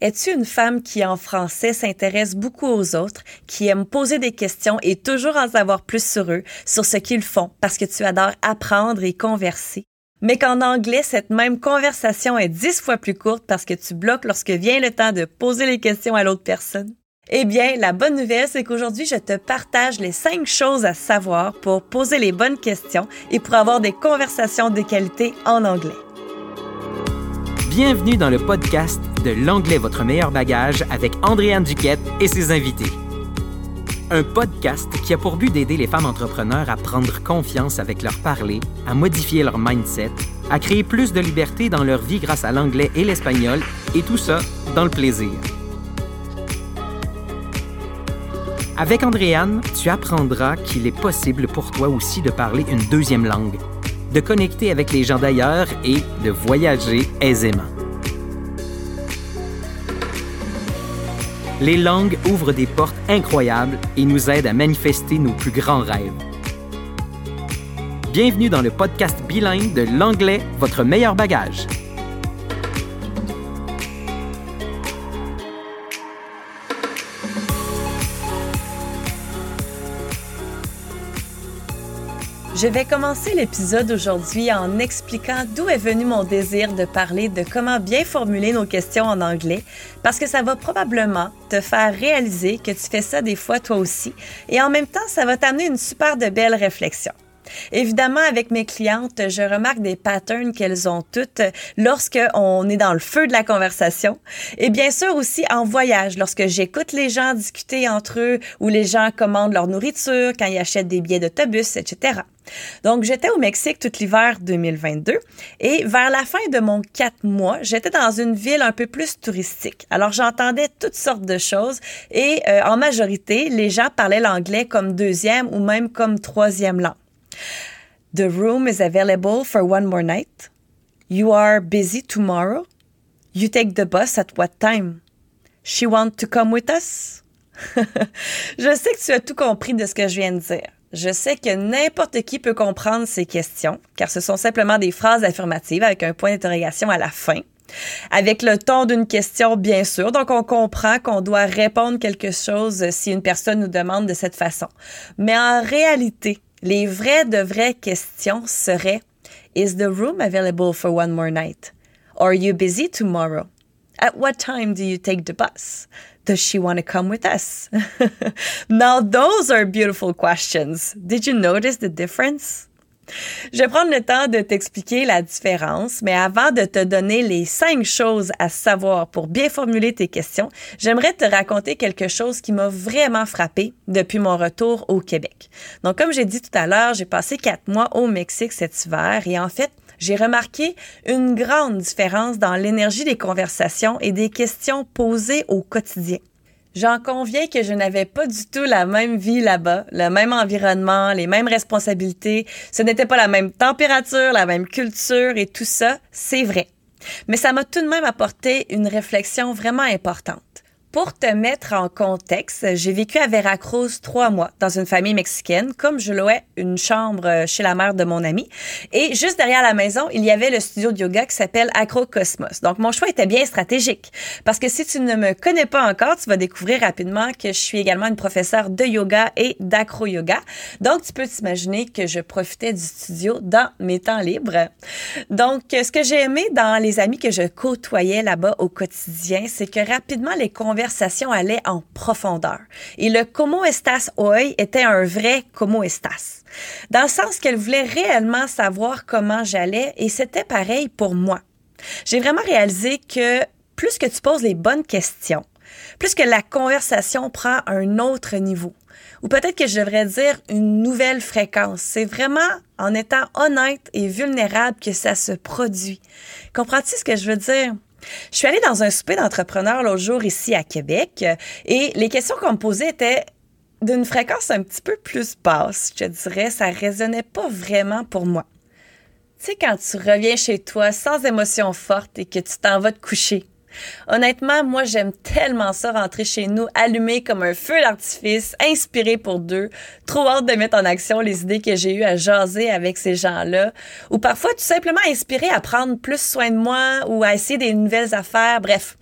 Es-tu une femme qui, en français, s'intéresse beaucoup aux autres, qui aime poser des questions et toujours en savoir plus sur eux, sur ce qu'ils font, parce que tu adores apprendre et converser? Mais qu'en anglais, cette même conversation est dix fois plus courte parce que tu bloques lorsque vient le temps de poser les questions à l'autre personne? Eh bien, la bonne nouvelle, c'est qu'aujourd'hui, je te partage les cinq choses à savoir pour poser les bonnes questions et pour avoir des conversations de qualité en anglais. Bienvenue dans le podcast de L'anglais votre meilleur bagage avec Andréane Duquette et ses invités. Un podcast qui a pour but d'aider les femmes entrepreneurs à prendre confiance avec leur parler, à modifier leur mindset, à créer plus de liberté dans leur vie grâce à l'anglais et l'espagnol, et tout ça dans le plaisir. Avec Andréane, tu apprendras qu'il est possible pour toi aussi de parler une deuxième langue de connecter avec les gens d'ailleurs et de voyager aisément. Les langues ouvrent des portes incroyables et nous aident à manifester nos plus grands rêves. Bienvenue dans le podcast bilingue de l'anglais, votre meilleur bagage. Je vais commencer l'épisode aujourd'hui en expliquant d'où est venu mon désir de parler de comment bien formuler nos questions en anglais, parce que ça va probablement te faire réaliser que tu fais ça des fois toi aussi, et en même temps, ça va t'amener une super de belle réflexion. Évidemment, avec mes clientes, je remarque des patterns qu'elles ont toutes lorsque on est dans le feu de la conversation. Et bien sûr aussi en voyage, lorsque j'écoute les gens discuter entre eux ou les gens commandent leur nourriture, quand ils achètent des billets d'autobus, etc. Donc, j'étais au Mexique tout l'hiver 2022 et vers la fin de mon quatre mois, j'étais dans une ville un peu plus touristique. Alors, j'entendais toutes sortes de choses et euh, en majorité, les gens parlaient l'anglais comme deuxième ou même comme troisième langue. The room is available for one more night. You are busy tomorrow. You take the bus at what time? She want to come with us? je sais que tu as tout compris de ce que je viens de dire. Je sais que n'importe qui peut comprendre ces questions, car ce sont simplement des phrases affirmatives avec un point d'interrogation à la fin. Avec le ton d'une question, bien sûr. Donc, on comprend qu'on doit répondre quelque chose si une personne nous demande de cette façon. Mais en réalité, les vraies de vraies questions seraient Is the room available for one more night? Are you busy tomorrow? At what time do you take the bus? Does she want to come with us? now, those are beautiful questions. Did you notice the difference? Je vais prendre le temps de t'expliquer la différence, mais avant de te donner les cinq choses à savoir pour bien formuler tes questions, j'aimerais te raconter quelque chose qui m'a vraiment frappé depuis mon retour au Québec. Donc, comme j'ai dit tout à l'heure, j'ai passé quatre mois au Mexique cet hiver et en fait, j'ai remarqué une grande différence dans l'énergie des conversations et des questions posées au quotidien. J'en conviens que je n'avais pas du tout la même vie là-bas, le même environnement, les mêmes responsabilités. Ce n'était pas la même température, la même culture et tout ça, c'est vrai. Mais ça m'a tout de même apporté une réflexion vraiment importante. Pour te mettre en contexte, j'ai vécu à Veracruz trois mois dans une famille mexicaine, comme je louais une chambre euh, chez la mère de mon ami. Et juste derrière la maison, il y avait le studio de yoga qui s'appelle Acrocosmos. Donc, mon choix était bien stratégique. Parce que si tu ne me connais pas encore, tu vas découvrir rapidement que je suis également une professeure de yoga et d'acro-yoga. Donc, tu peux t'imaginer que je profitais du studio dans mes temps libres. Donc, ce que j'ai aimé dans les amis que je côtoyais là-bas au quotidien, c'est que rapidement, les conversations conversation allait en profondeur. Et le Como estas hoy était un vrai Como estas. Dans le sens qu'elle voulait réellement savoir comment j'allais et c'était pareil pour moi. J'ai vraiment réalisé que plus que tu poses les bonnes questions, plus que la conversation prend un autre niveau, ou peut-être que je devrais dire une nouvelle fréquence. C'est vraiment en étant honnête et vulnérable que ça se produit. Comprends-tu ce que je veux dire? Je suis allée dans un souper d'entrepreneurs l'autre jour ici à Québec et les questions qu'on me posait étaient d'une fréquence un petit peu plus basse, je dirais. Ça résonnait pas vraiment pour moi. Tu sais, quand tu reviens chez toi sans émotion forte et que tu t'en vas te coucher, Honnêtement, moi, j'aime tellement ça rentrer chez nous, allumé comme un feu d'artifice, inspiré pour deux, trop hâte de mettre en action les idées que j'ai eues à jaser avec ces gens-là, ou parfois tout simplement inspiré à prendre plus soin de moi ou à essayer des nouvelles affaires. Bref,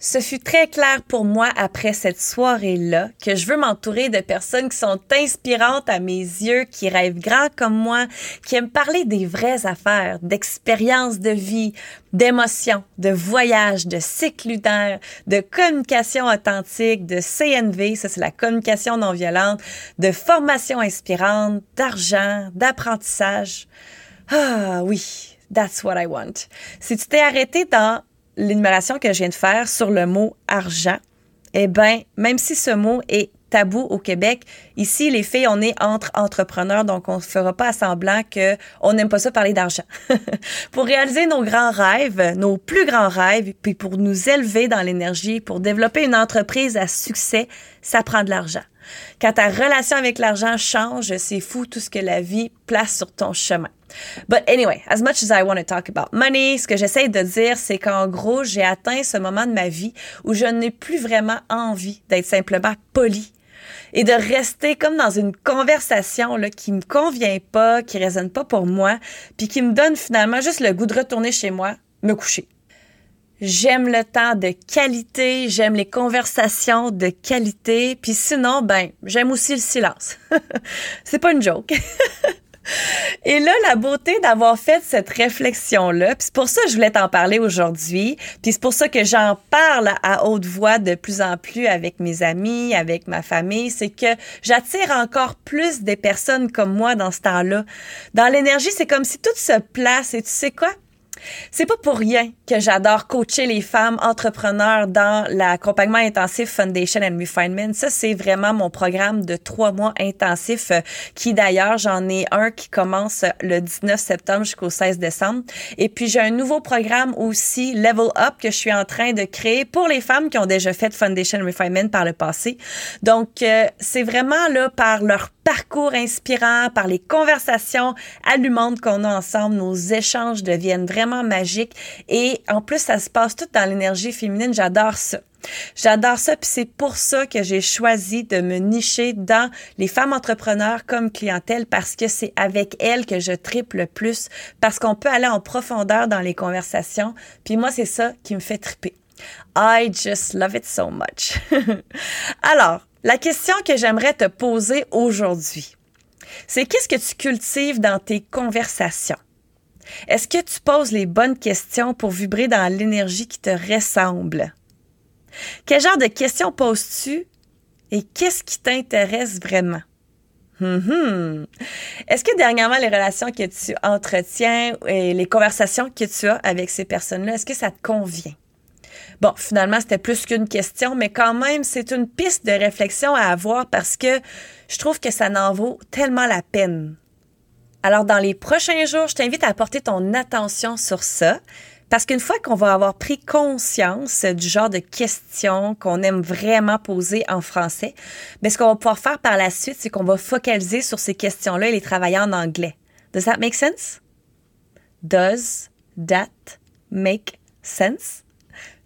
Ce fut très clair pour moi après cette soirée-là que je veux m'entourer de personnes qui sont inspirantes à mes yeux, qui rêvent grand comme moi, qui aiment parler des vraies affaires, d'expériences de vie, d'émotions, de voyages, de cycle lunaire, de communication authentique, de CNV, ça c'est la communication non violente, de formation inspirante, d'argent, d'apprentissage. Ah oui, that's what I want. Si tu t'es arrêté dans l'énumération que je viens de faire sur le mot argent, eh bien, même si ce mot est tabou au Québec, ici, les filles, on est entre entrepreneurs, donc on ne fera pas semblant qu'on n'aime pas ça parler d'argent. pour réaliser nos grands rêves, nos plus grands rêves, puis pour nous élever dans l'énergie, pour développer une entreprise à succès, ça prend de l'argent. Quand ta relation avec l'argent change, c'est fou tout ce que la vie place sur ton chemin. But anyway, as much as I want to talk about money, ce que j'essaie de dire, c'est qu'en gros, j'ai atteint ce moment de ma vie où je n'ai plus vraiment envie d'être simplement poli et de rester comme dans une conversation là, qui me convient pas, qui résonne pas pour moi, puis qui me donne finalement juste le goût de retourner chez moi, me coucher. J'aime le temps de qualité, j'aime les conversations de qualité, puis sinon, ben, j'aime aussi le silence. c'est pas une joke. Et là, la beauté d'avoir fait cette réflexion-là, puis c'est pour ça que je voulais t'en parler aujourd'hui, puis c'est pour ça que j'en parle à haute voix de plus en plus avec mes amis, avec ma famille, c'est que j'attire encore plus des personnes comme moi dans ce temps-là. Dans l'énergie, c'est comme si tout se place et tu sais quoi? C'est pas pour rien que j'adore coacher les femmes entrepreneurs dans l'accompagnement intensif Foundation and Refinement. Ça, c'est vraiment mon programme de trois mois intensif euh, qui d'ailleurs, j'en ai un qui commence le 19 septembre jusqu'au 16 décembre. Et puis, j'ai un nouveau programme aussi, Level Up, que je suis en train de créer pour les femmes qui ont déjà fait Foundation Refinement par le passé. Donc, euh, c'est vraiment là par leur parcours inspirant, par les conversations allumantes qu'on a ensemble, nos échanges deviennent vraiment magiques et en plus ça se passe tout dans l'énergie féminine, j'adore ça. J'adore ça, puis c'est pour ça que j'ai choisi de me nicher dans les femmes entrepreneurs comme clientèle parce que c'est avec elles que je triple le plus, parce qu'on peut aller en profondeur dans les conversations. Puis moi, c'est ça qui me fait triper. I just love it so much. Alors, la question que j'aimerais te poser aujourd'hui, c'est qu'est-ce que tu cultives dans tes conversations? Est-ce que tu poses les bonnes questions pour vibrer dans l'énergie qui te ressemble? Quel genre de questions poses-tu et qu'est-ce qui t'intéresse vraiment? Mm-hmm. Est-ce que dernièrement, les relations que tu entretiens et les conversations que tu as avec ces personnes-là, est-ce que ça te convient? Bon, finalement, c'était plus qu'une question, mais quand même, c'est une piste de réflexion à avoir parce que je trouve que ça n'en vaut tellement la peine. Alors, dans les prochains jours, je t'invite à porter ton attention sur ça. Parce qu'une fois qu'on va avoir pris conscience du genre de questions qu'on aime vraiment poser en français, mais ben, ce qu'on va pouvoir faire par la suite, c'est qu'on va focaliser sur ces questions-là et les travailler en anglais. Does that make sense? Does that make sense?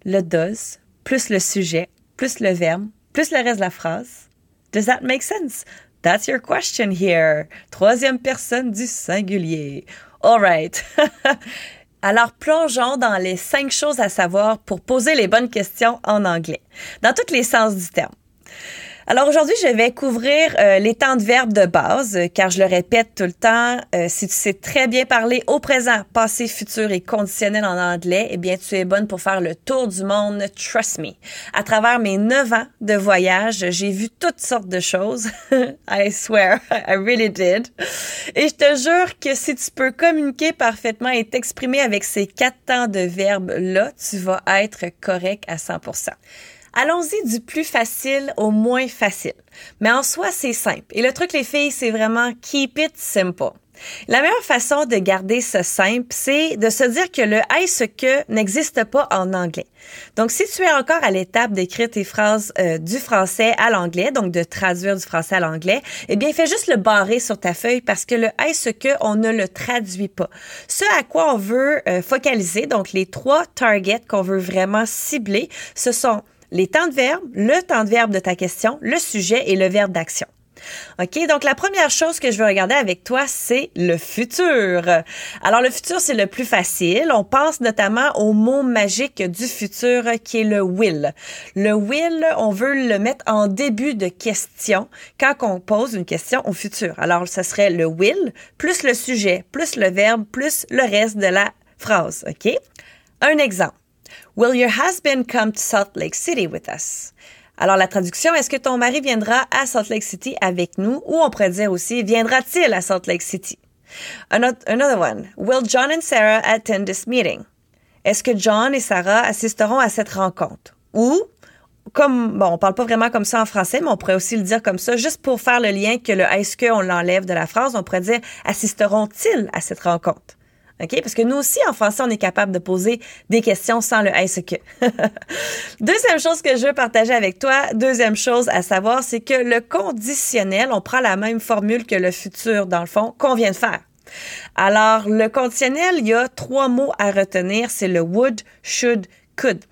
Le does, plus le sujet, plus le verbe, plus le reste de la phrase. Does that make sense? That's your question here. Troisième personne du singulier. All right. Alors, plongeons dans les cinq choses à savoir pour poser les bonnes questions en anglais, dans tous les sens du terme. Alors aujourd'hui, je vais couvrir euh, les temps de verbe de base, euh, car je le répète tout le temps, euh, si tu sais très bien parler au présent, passé, futur et conditionnel en anglais, eh bien tu es bonne pour faire le tour du monde, trust me. À travers mes neuf ans de voyage, j'ai vu toutes sortes de choses. I swear, I really did. Et je te jure que si tu peux communiquer parfaitement et t'exprimer avec ces quatre temps de verbe là, tu vas être correct à 100%. Allons-y du plus facile au moins facile. Mais en soi, c'est simple. Et le truc, les filles, c'est vraiment keep it simple. La meilleure façon de garder ce simple, c'est de se dire que le est-ce que n'existe pas en anglais. Donc, si tu es encore à l'étape d'écrire tes phrases euh, du français à l'anglais, donc de traduire du français à l'anglais, eh bien, fais juste le barrer sur ta feuille parce que le est-ce que on ne le traduit pas. Ce à quoi on veut euh, focaliser, donc les trois targets qu'on veut vraiment cibler, ce sont les temps de verbe, le temps de verbe de ta question, le sujet et le verbe d'action. OK, donc la première chose que je veux regarder avec toi, c'est le futur. Alors le futur, c'est le plus facile. On pense notamment au mot magique du futur qui est le will. Le will, on veut le mettre en début de question quand on pose une question au futur. Alors ça serait le will plus le sujet, plus le verbe, plus le reste de la phrase. OK? Un exemple. Will your husband come to Salt Lake City with us? Alors, la traduction, est-ce que ton mari viendra à Salt Lake City avec nous? Ou on pourrait dire aussi, viendra-t-il à Salt Lake City? Another one. Will John and Sarah attend this meeting? Est-ce que John et Sarah assisteront à cette rencontre? Ou, comme, bon, on parle pas vraiment comme ça en français, mais on pourrait aussi le dire comme ça, juste pour faire le lien que le est-ce que on l'enlève de la phrase, on pourrait dire assisteront-ils à cette rencontre? OK? Parce que nous aussi, en français, on est capable de poser des questions sans le est-ce que. deuxième chose que je veux partager avec toi, deuxième chose à savoir, c'est que le conditionnel, on prend la même formule que le futur, dans le fond, qu'on vient de faire. Alors, le conditionnel, il y a trois mots à retenir. C'est le would, should, could.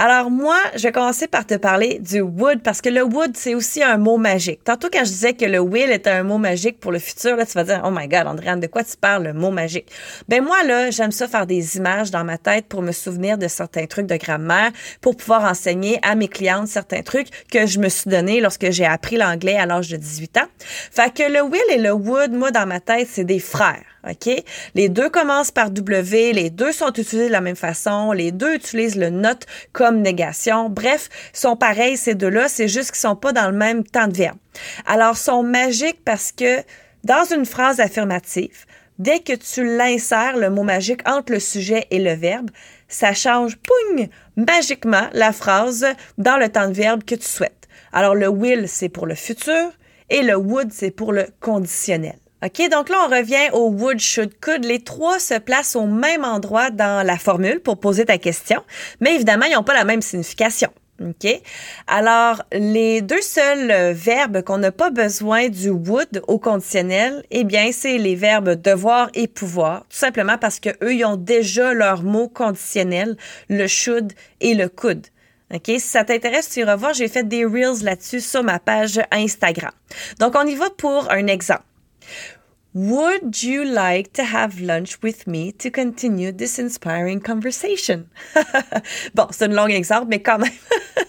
Alors moi, je vais commencer par te parler du would parce que le would, c'est aussi un mot magique. Tantôt quand je disais que le will était un mot magique pour le futur, là, tu vas dire, oh my God, Andréane, de quoi tu parles, le mot magique? Ben moi, là, j'aime ça faire des images dans ma tête pour me souvenir de certains trucs de grammaire, pour pouvoir enseigner à mes clientes certains trucs que je me suis donné lorsque j'ai appris l'anglais à l'âge de 18 ans. Fait que le will et le would, moi, dans ma tête, c'est des frères. OK? Les deux commencent par W, les deux sont utilisés de la même façon, les deux utilisent le not comme négation. Bref, sont pareils ces deux-là, c'est juste qu'ils sont pas dans le même temps de verbe. Alors, sont magiques parce que dans une phrase affirmative, dès que tu l'insères, le mot magique entre le sujet et le verbe, ça change, poung, magiquement la phrase dans le temps de verbe que tu souhaites. Alors, le will, c'est pour le futur et le would, c'est pour le conditionnel. OK, donc là, on revient au would, should, could. Les trois se placent au même endroit dans la formule pour poser ta question, mais évidemment, ils n'ont pas la même signification. OK? Alors, les deux seuls euh, verbes qu'on n'a pas besoin du would au conditionnel, eh bien, c'est les verbes devoir et pouvoir, tout simplement parce que eux, ils ont déjà leur mot conditionnel, le should et le could. OK? Si ça t'intéresse, tu iras voir, j'ai fait des reels là-dessus sur ma page Instagram. Donc, on y va pour un exemple. Would you like to have lunch with me to continue this inspiring conversation? bon, c'est un long exemple, mais quand même.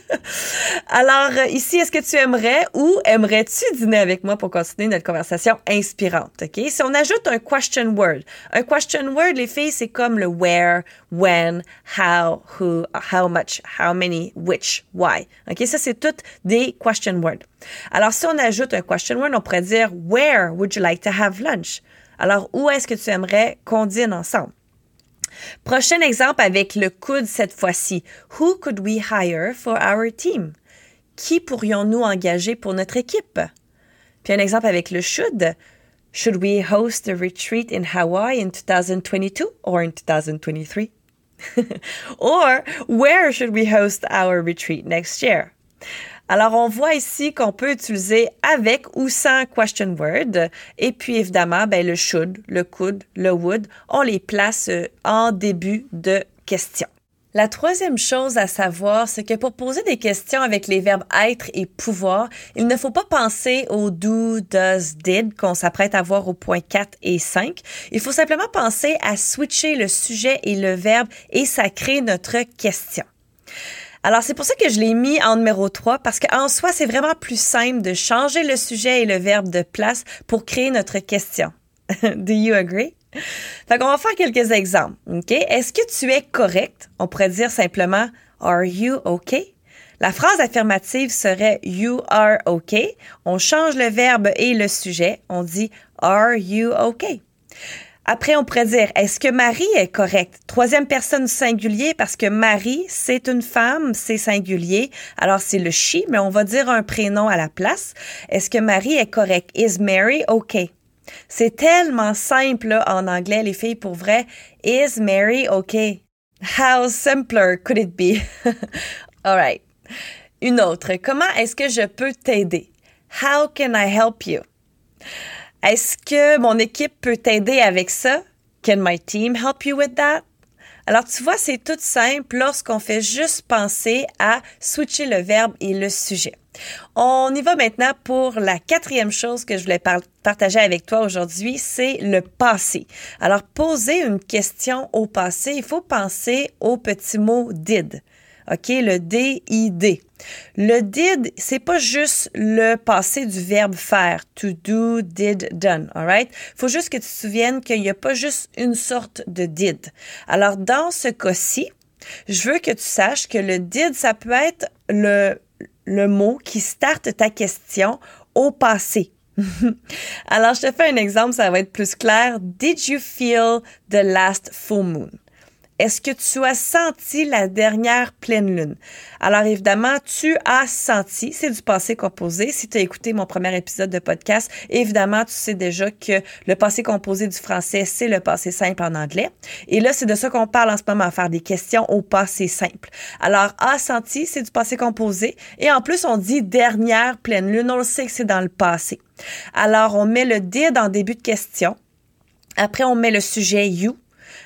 Alors, euh, ici, est-ce que tu aimerais ou aimerais-tu dîner avec moi pour continuer notre conversation inspirante? OK? Si on ajoute un question word, un question word, les filles, c'est comme le where, when, how, who, how much, how many, which, why. OK? Ça, c'est toutes des question words. Alors, si on ajoute un question word, on pourrait dire Where would you like to have lunch? Alors, où est-ce que tu aimerais qu'on dîne ensemble? Prochain exemple avec le could cette fois-ci. Who could we hire for our team? Qui pourrions-nous engager pour notre équipe? Puis un exemple avec le should. Should we host a retreat in Hawaii in 2022 or in 2023? or where should we host our retreat next year? Alors, on voit ici qu'on peut utiliser avec ou sans question word. Et puis, évidemment, ben, le should, le could, le would, on les place euh, en début de question. La troisième chose à savoir, c'est que pour poser des questions avec les verbes être et pouvoir, il ne faut pas penser au do, does, did qu'on s'apprête à voir au point 4 et 5. Il faut simplement penser à switcher le sujet et le verbe et ça crée notre question. Alors, c'est pour ça que je l'ai mis en numéro 3 parce qu'en soi, c'est vraiment plus simple de changer le sujet et le verbe de place pour créer notre question. Do you agree? Fait qu'on va faire quelques exemples. OK? Est-ce que tu es correct? On pourrait dire simplement Are you okay? La phrase affirmative serait You are okay. On change le verbe et le sujet. On dit Are you okay? Après, on pourrait dire, est-ce que Marie est correcte? Troisième personne singulier parce que Marie, c'est une femme, c'est singulier. Alors, c'est le she, mais on va dire un prénom à la place. Est-ce que Marie est correcte? Is Mary okay? C'est tellement simple en anglais, les filles, pour vrai. Is Mary okay? How simpler could it be? All right. Une autre. Comment est-ce que je peux t'aider? How can I help you? Est-ce que mon équipe peut t'aider avec ça? Can my team help you with that? Alors, tu vois, c'est tout simple lorsqu'on fait juste penser à switcher le verbe et le sujet. On y va maintenant pour la quatrième chose que je voulais partager avec toi aujourd'hui, c'est le passé. Alors, poser une question au passé, il faut penser au petit mot did. OK, le D-I-D. Le did, c'est pas juste le passé du verbe faire, to do, did, done, alright? Faut juste que tu te souviennes qu'il n'y a pas juste une sorte de did. Alors, dans ce cas-ci, je veux que tu saches que le did, ça peut être le, le mot qui starte ta question au passé. Alors, je te fais un exemple, ça va être plus clair. Did you feel the last full moon? Est-ce que tu as senti la dernière pleine lune? Alors évidemment, tu as senti, c'est du passé composé. Si tu as écouté mon premier épisode de podcast, évidemment, tu sais déjà que le passé composé du français, c'est le passé simple en anglais. Et là, c'est de ça qu'on parle en ce moment, faire des questions au passé simple. Alors, a senti, c'est du passé composé. Et en plus, on dit dernière pleine lune. On le sait que c'est dans le passé. Alors, on met le did en début de question. Après, on met le sujet you.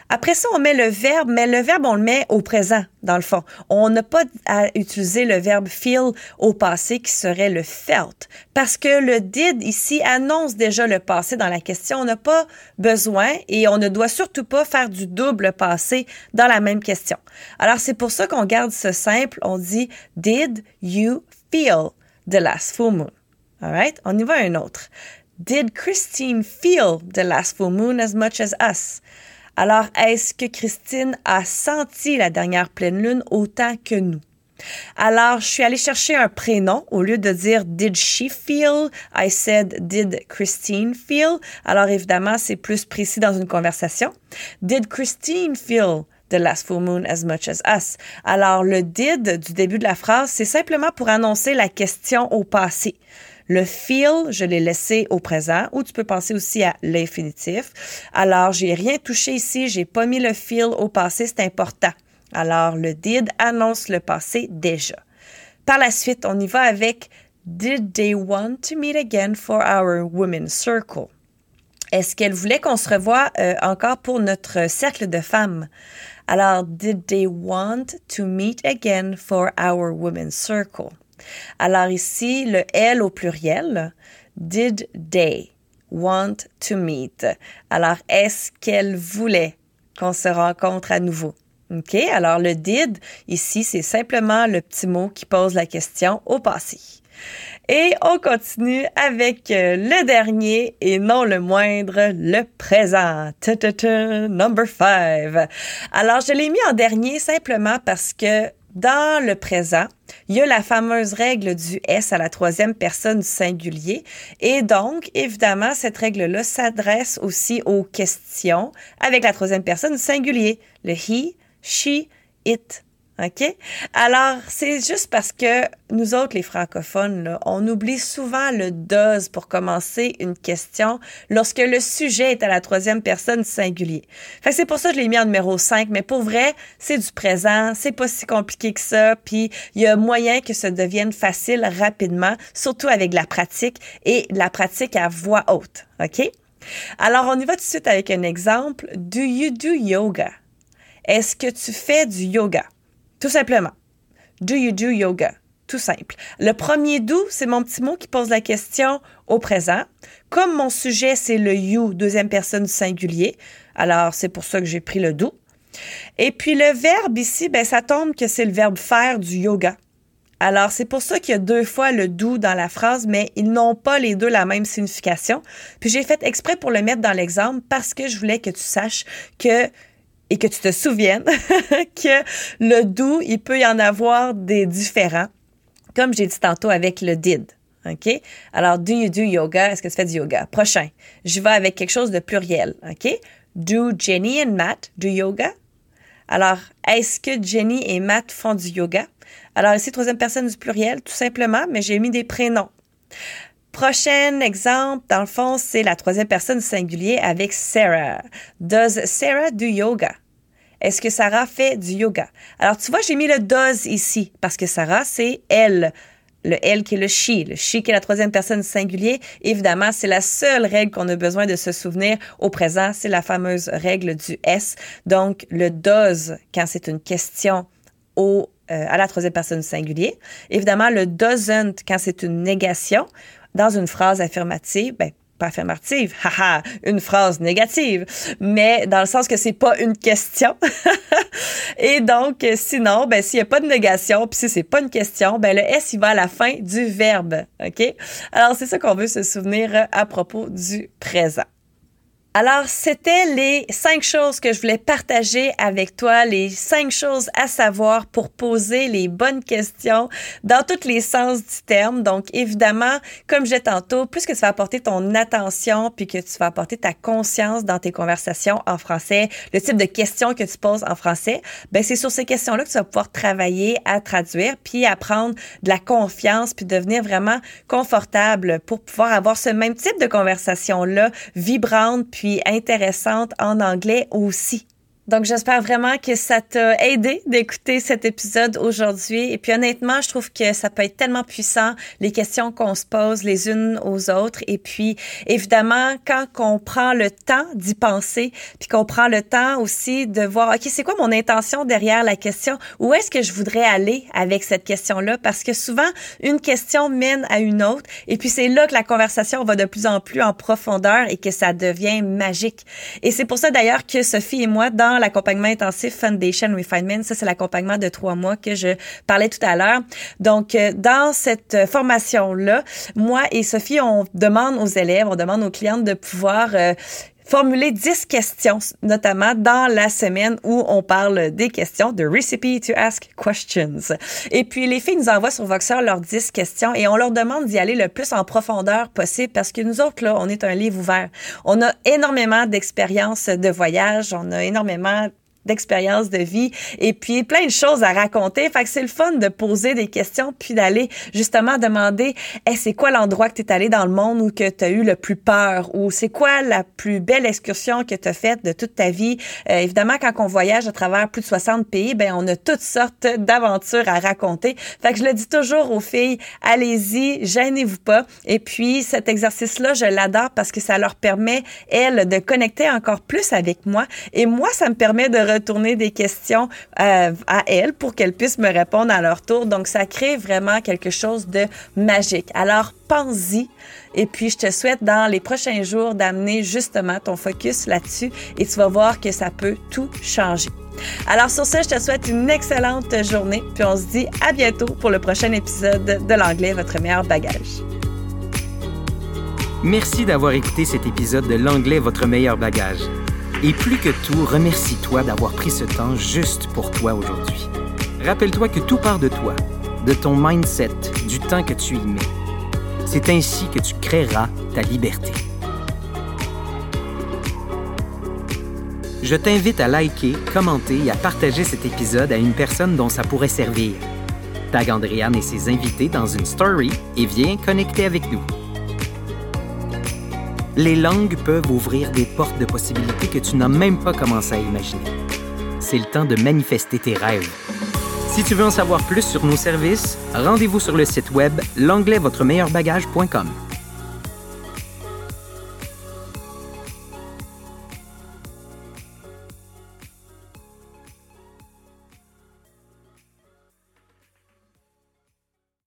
Après ça, on met le verbe, mais le verbe, on le met au présent, dans le fond. On n'a pas à utiliser le verbe feel au passé qui serait le felt. Parce que le did ici annonce déjà le passé dans la question. On n'a pas besoin et on ne doit surtout pas faire du double passé dans la même question. Alors, c'est pour ça qu'on garde ce simple. On dit did you feel the last full moon? Alright? On y va un autre. Did Christine feel the last full moon as much as us? Alors, est-ce que Christine a senti la dernière pleine lune autant que nous? Alors, je suis allée chercher un prénom au lieu de dire did she feel, I said did Christine feel? Alors évidemment, c'est plus précis dans une conversation. Did Christine feel the last full moon as much as us? Alors le did du début de la phrase, c'est simplement pour annoncer la question au passé. Le feel, je l'ai laissé au présent ou tu peux penser aussi à l'infinitif. Alors, j'ai rien touché ici, j'ai pas mis le feel au passé, c'est important. Alors, le did annonce le passé déjà. Par la suite, on y va avec Did they want to meet again for our women's circle? Est-ce qu'elle voulait qu'on se revoie euh, encore pour notre cercle de femmes? Alors, did they want to meet again for our women's circle? Alors ici, le L au pluriel, did they want to meet? Alors, est-ce qu'elle voulait qu'on se rencontre à nouveau? OK? Alors, le did, ici, c'est simplement le petit mot qui pose la question au passé. Et on continue avec euh, le dernier et non le moindre, le présent. number five. Alors, je l'ai mis en dernier simplement parce que dans le présent, il y a la fameuse règle du S à la troisième personne du singulier. Et donc, évidemment, cette règle-là s'adresse aussi aux questions avec la troisième personne du singulier. Le he, she, it, OK? Alors, c'est juste parce que nous autres, les francophones, on oublie souvent le does pour commencer une question lorsque le sujet est à la troisième personne singulier. Fait c'est pour ça que je l'ai mis en numéro 5, mais pour vrai, c'est du présent, c'est pas si compliqué que ça, puis il y a moyen que ça devienne facile rapidement, surtout avec la pratique et la pratique à voix haute. OK? Alors, on y va tout de suite avec un exemple. Do you do yoga? Est-ce que tu fais du yoga? Tout simplement. Do you do yoga? Tout simple. Le premier do, c'est mon petit mot qui pose la question au présent. Comme mon sujet, c'est le you, deuxième personne singulier, alors c'est pour ça que j'ai pris le do. Et puis le verbe ici, ben, ça tombe que c'est le verbe faire du yoga. Alors, c'est pour ça qu'il y a deux fois le do dans la phrase, mais ils n'ont pas les deux la même signification. Puis j'ai fait exprès pour le mettre dans l'exemple parce que je voulais que tu saches que et que tu te souviennes que le do, il peut y en avoir des différents, comme j'ai dit tantôt avec le did. OK? Alors, do you do yoga? Est-ce que tu fais du yoga? Prochain. Je vais avec quelque chose de pluriel. OK? Do Jenny and Matt do yoga? Alors, est-ce que Jenny et Matt font du yoga? Alors, ici, troisième personne du pluriel, tout simplement, mais j'ai mis des prénoms. Prochain exemple, dans le fond, c'est la troisième personne singulier avec Sarah. Does Sarah do yoga? Est-ce que Sarah fait du yoga? Alors, tu vois, j'ai mis le does ici parce que Sarah, c'est elle. le elle qui est le she, le she qui est la troisième personne singulier. Évidemment, c'est la seule règle qu'on a besoin de se souvenir au présent, c'est la fameuse règle du S. Donc, le does quand c'est une question au, euh, à la troisième personne singulier. Évidemment, le doesn't quand c'est une négation. Dans une phrase affirmative, ben, pas affirmative, haha, une phrase négative, mais dans le sens que c'est pas une question. Et donc, sinon, ben, s'il n'y a pas de négation, puis si c'est pas une question, ben, le S, il va à la fin du verbe, OK? Alors, c'est ça qu'on veut se souvenir à propos du présent. Alors, c'était les cinq choses que je voulais partager avec toi, les cinq choses à savoir pour poser les bonnes questions dans tous les sens du terme. Donc, évidemment, comme j'ai tantôt, plus que tu vas apporter ton attention puis que tu vas apporter ta conscience dans tes conversations en français, le type de questions que tu poses en français, ben c'est sur ces questions-là que tu vas pouvoir travailler à traduire puis à prendre de la confiance puis devenir vraiment confortable pour pouvoir avoir ce même type de conversation-là vibrante puis intéressante en anglais aussi. Donc, j'espère vraiment que ça t'a aidé d'écouter cet épisode aujourd'hui. Et puis, honnêtement, je trouve que ça peut être tellement puissant, les questions qu'on se pose les unes aux autres. Et puis, évidemment, quand on prend le temps d'y penser, puis qu'on prend le temps aussi de voir, OK, c'est quoi mon intention derrière la question? Où est-ce que je voudrais aller avec cette question-là? Parce que souvent, une question mène à une autre. Et puis, c'est là que la conversation va de plus en plus en profondeur et que ça devient magique. Et c'est pour ça, d'ailleurs, que Sophie et moi, dans l'accompagnement intensif Foundation Refinement. Ça, c'est l'accompagnement de trois mois que je parlais tout à l'heure. Donc, euh, dans cette formation-là, moi et Sophie, on demande aux élèves, on demande aux clientes de pouvoir euh, formuler 10 questions, notamment dans la semaine où on parle des questions de Recipe to Ask Questions. Et puis, les filles nous envoient sur Voxer leurs 10 questions et on leur demande d'y aller le plus en profondeur possible parce que nous autres, là, on est un livre ouvert. On a énormément d'expériences de voyage, on a énormément d'expérience de vie et puis plein de choses à raconter. Fait que c'est le fun de poser des questions puis d'aller justement demander hey, c'est quoi l'endroit que tu es allé dans le monde où que tu as eu le plus peur? Ou c'est quoi la plus belle excursion que tu as faite de toute ta vie? Euh, évidemment quand on voyage à travers plus de 60 pays, ben on a toutes sortes d'aventures à raconter. Fait que je le dis toujours aux filles, allez-y, gênez-vous pas et puis cet exercice là, je l'adore parce que ça leur permet elles de connecter encore plus avec moi et moi ça me permet de retourner des questions euh, à elles pour qu'elles puissent me répondre à leur tour. Donc, ça crée vraiment quelque chose de magique. Alors, pense-y. Et puis, je te souhaite dans les prochains jours d'amener justement ton focus là-dessus et tu vas voir que ça peut tout changer. Alors sur ce, je te souhaite une excellente journée, puis on se dit à bientôt pour le prochain épisode de l'anglais, votre meilleur bagage. Merci d'avoir écouté cet épisode de l'anglais, votre meilleur bagage. Et plus que tout, remercie-toi d'avoir pris ce temps juste pour toi aujourd'hui. Rappelle-toi que tout part de toi, de ton mindset, du temps que tu y mets. C'est ainsi que tu créeras ta liberté. Je t'invite à liker, commenter et à partager cet épisode à une personne dont ça pourrait servir. Tag Andréane et ses invités dans une story et viens connecter avec nous. Les langues peuvent ouvrir des portes de possibilités que tu n'as même pas commencé à imaginer. C'est le temps de manifester tes rêves. Si tu veux en savoir plus sur nos services, rendez-vous sur le site web l'anglais-votre-meilleur-bagage.com.